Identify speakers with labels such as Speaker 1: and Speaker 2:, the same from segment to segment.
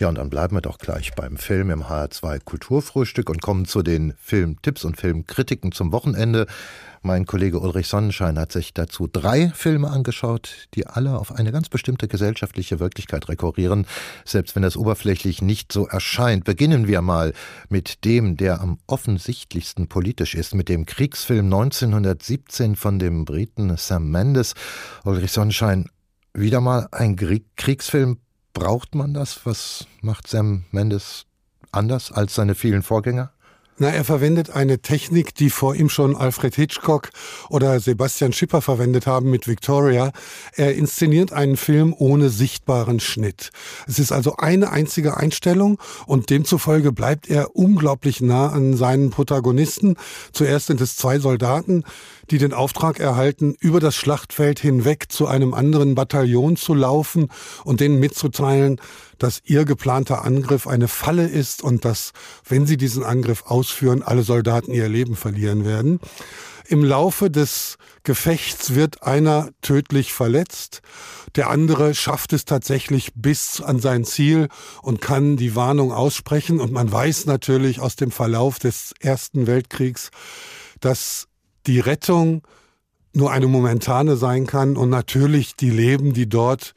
Speaker 1: Ja, und dann bleiben wir doch gleich beim Film im HR2 Kulturfrühstück und kommen zu den Filmtipps und Filmkritiken zum Wochenende. Mein Kollege Ulrich Sonnenschein hat sich dazu drei Filme angeschaut, die alle auf eine ganz bestimmte gesellschaftliche Wirklichkeit rekurrieren, selbst wenn das oberflächlich nicht so erscheint. Beginnen wir mal mit dem, der am offensichtlichsten politisch ist, mit dem Kriegsfilm 1917 von dem Briten Sam Mendes. Ulrich Sonnenschein, wieder mal ein Kriegsfilm Braucht man das? Was macht Sam Mendes anders als seine vielen Vorgänger?
Speaker 2: Na, er verwendet eine Technik, die vor ihm schon Alfred Hitchcock oder Sebastian Schipper verwendet haben mit Victoria. Er inszeniert einen Film ohne sichtbaren Schnitt. Es ist also eine einzige Einstellung und demzufolge bleibt er unglaublich nah an seinen Protagonisten. Zuerst sind es zwei Soldaten, die den Auftrag erhalten, über das Schlachtfeld hinweg zu einem anderen Bataillon zu laufen und denen mitzuteilen, dass ihr geplanter Angriff eine Falle ist und dass, wenn sie diesen Angriff ausführen, alle Soldaten ihr Leben verlieren werden. Im Laufe des Gefechts wird einer tödlich verletzt, der andere schafft es tatsächlich bis an sein Ziel und kann die Warnung aussprechen. Und man weiß natürlich aus dem Verlauf des Ersten Weltkriegs, dass die Rettung nur eine momentane sein kann und natürlich die Leben, die dort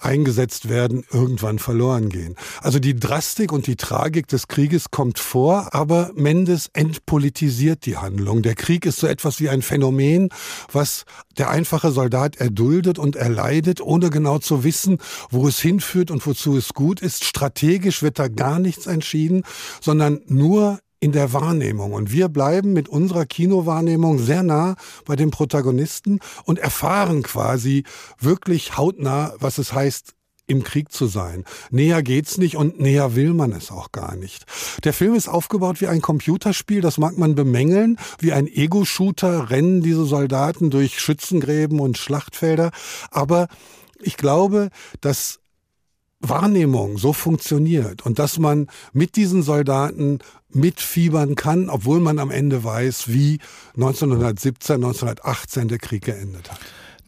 Speaker 2: eingesetzt werden, irgendwann verloren gehen. Also die Drastik und die Tragik des Krieges kommt vor, aber Mendes entpolitisiert die Handlung. Der Krieg ist so etwas wie ein Phänomen, was der einfache Soldat erduldet und erleidet, ohne genau zu wissen, wo es hinführt und wozu es gut ist. Strategisch wird da gar nichts entschieden, sondern nur in der Wahrnehmung. Und wir bleiben mit unserer Kinowahrnehmung sehr nah bei den Protagonisten und erfahren quasi wirklich hautnah, was es heißt, im Krieg zu sein. Näher geht's nicht und näher will man es auch gar nicht. Der Film ist aufgebaut wie ein Computerspiel, das mag man bemängeln, wie ein Ego-Shooter rennen diese Soldaten durch Schützengräben und Schlachtfelder, aber ich glaube, dass Wahrnehmung so funktioniert und dass man mit diesen Soldaten mitfiebern kann, obwohl man am Ende weiß, wie 1917, 1918 der Krieg geendet hat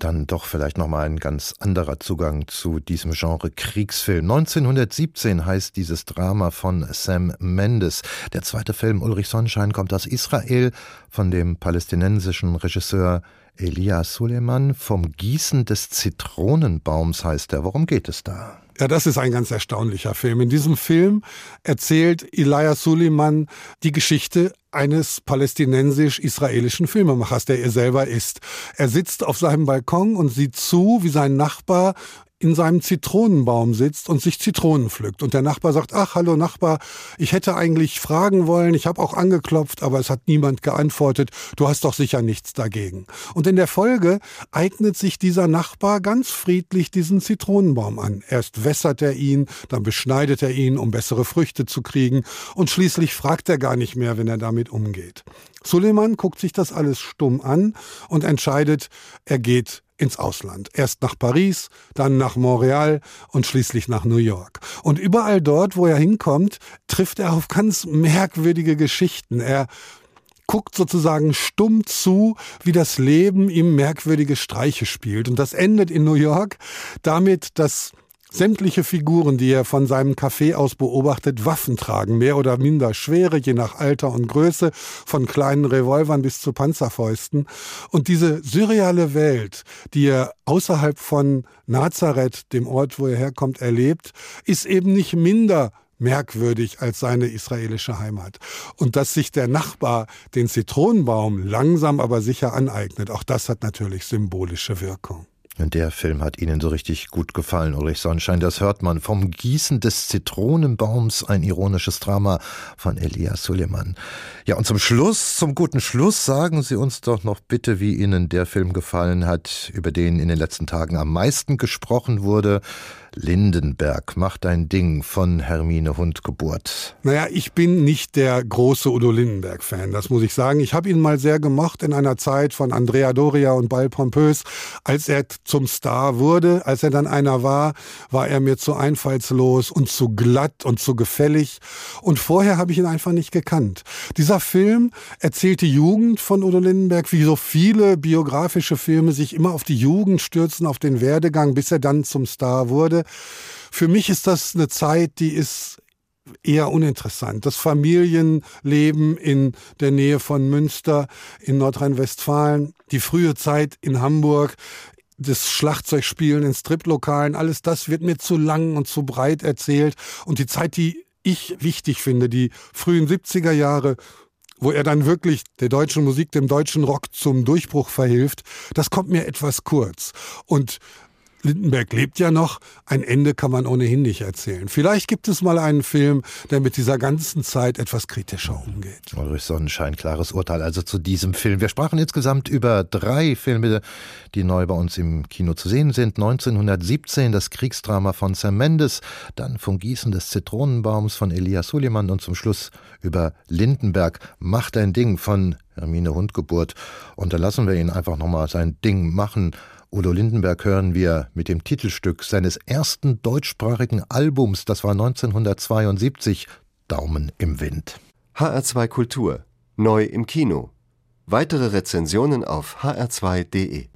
Speaker 1: dann doch vielleicht noch mal ein ganz anderer Zugang zu diesem Genre Kriegsfilm. 1917 heißt dieses Drama von Sam Mendes. Der zweite Film Ulrich Sonnenschein kommt aus Israel von dem palästinensischen Regisseur Elia Suleiman. Vom Gießen des Zitronenbaums heißt er. Worum geht es da?
Speaker 2: Ja, das ist ein ganz erstaunlicher Film. In diesem Film erzählt Elia Suleiman die Geschichte eines palästinensisch-israelischen Filmemachers, der er selber ist. Er sitzt auf seinem Balkon und sieht zu, wie sein Nachbar in seinem Zitronenbaum sitzt und sich Zitronen pflückt. Und der Nachbar sagt, ach, hallo Nachbar, ich hätte eigentlich fragen wollen, ich habe auch angeklopft, aber es hat niemand geantwortet, du hast doch sicher nichts dagegen. Und in der Folge eignet sich dieser Nachbar ganz friedlich diesen Zitronenbaum an. Erst wässert er ihn, dann beschneidet er ihn, um bessere Früchte zu kriegen, und schließlich fragt er gar nicht mehr, wenn er damit umgeht. Suleiman guckt sich das alles stumm an und entscheidet, er geht ins Ausland. Erst nach Paris, dann nach Montreal und schließlich nach New York. Und überall dort, wo er hinkommt, trifft er auf ganz merkwürdige Geschichten. Er guckt sozusagen stumm zu, wie das Leben ihm merkwürdige Streiche spielt. Und das endet in New York damit, dass Sämtliche Figuren, die er von seinem Café aus beobachtet, Waffen tragen, mehr oder minder schwere, je nach Alter und Größe, von kleinen Revolvern bis zu Panzerfäusten. Und diese surreale Welt, die er außerhalb von Nazareth, dem Ort, wo er herkommt, erlebt, ist eben nicht minder merkwürdig als seine israelische Heimat. Und dass sich der Nachbar den Zitronenbaum langsam aber sicher aneignet, auch das hat natürlich symbolische Wirkung.
Speaker 1: Und der Film hat Ihnen so richtig gut gefallen, Ulrich Sonnenschein. Das hört man. Vom Gießen des Zitronenbaums, ein ironisches Drama von Elias Suleiman. Ja, und zum Schluss, zum guten Schluss, sagen Sie uns doch noch bitte, wie Ihnen der Film gefallen hat, über den in den letzten Tagen am meisten gesprochen wurde. Lindenberg macht ein Ding von Hermine Hundgeburt.
Speaker 2: Naja, ich bin nicht der große Udo Lindenberg-Fan, das muss ich sagen. Ich habe ihn mal sehr gemocht in einer Zeit von Andrea Doria und Ball Pompös. Als er zum Star wurde, als er dann einer war, war er mir zu einfallslos und zu glatt und zu gefällig. Und vorher habe ich ihn einfach nicht gekannt. Dieser Film erzählt die Jugend von Udo Lindenberg, wie so viele biografische Filme sich immer auf die Jugend stürzen, auf den Werdegang, bis er dann zum Star wurde. Für mich ist das eine Zeit, die ist eher uninteressant. Das Familienleben in der Nähe von Münster in Nordrhein-Westfalen, die frühe Zeit in Hamburg, das Schlagzeugspielen in Striplokalen, alles das wird mir zu lang und zu breit erzählt. Und die Zeit, die ich wichtig finde, die frühen 70er Jahre, wo er dann wirklich der deutschen Musik, dem deutschen Rock zum Durchbruch verhilft, das kommt mir etwas kurz. Und Lindenberg lebt ja noch. Ein Ende kann man ohnehin nicht erzählen. Vielleicht gibt es mal einen Film, der mit dieser ganzen Zeit etwas kritischer umgeht.
Speaker 1: Ulrich Sonnenschein, klares Urteil also zu diesem Film. Wir sprachen insgesamt über drei Filme, die neu bei uns im Kino zu sehen sind. 1917 das Kriegsdrama von Sam Mendes, dann Vom Gießen des Zitronenbaums von Elias Suleiman und zum Schluss über Lindenberg, Macht ein Ding von Hermine Hundgeburt. Und da lassen wir ihn einfach nochmal sein Ding machen Udo Lindenberg hören wir mit dem Titelstück seines ersten deutschsprachigen Albums, das war 1972, Daumen im Wind.
Speaker 3: HR2 Kultur, neu im Kino. Weitere Rezensionen auf hr2.de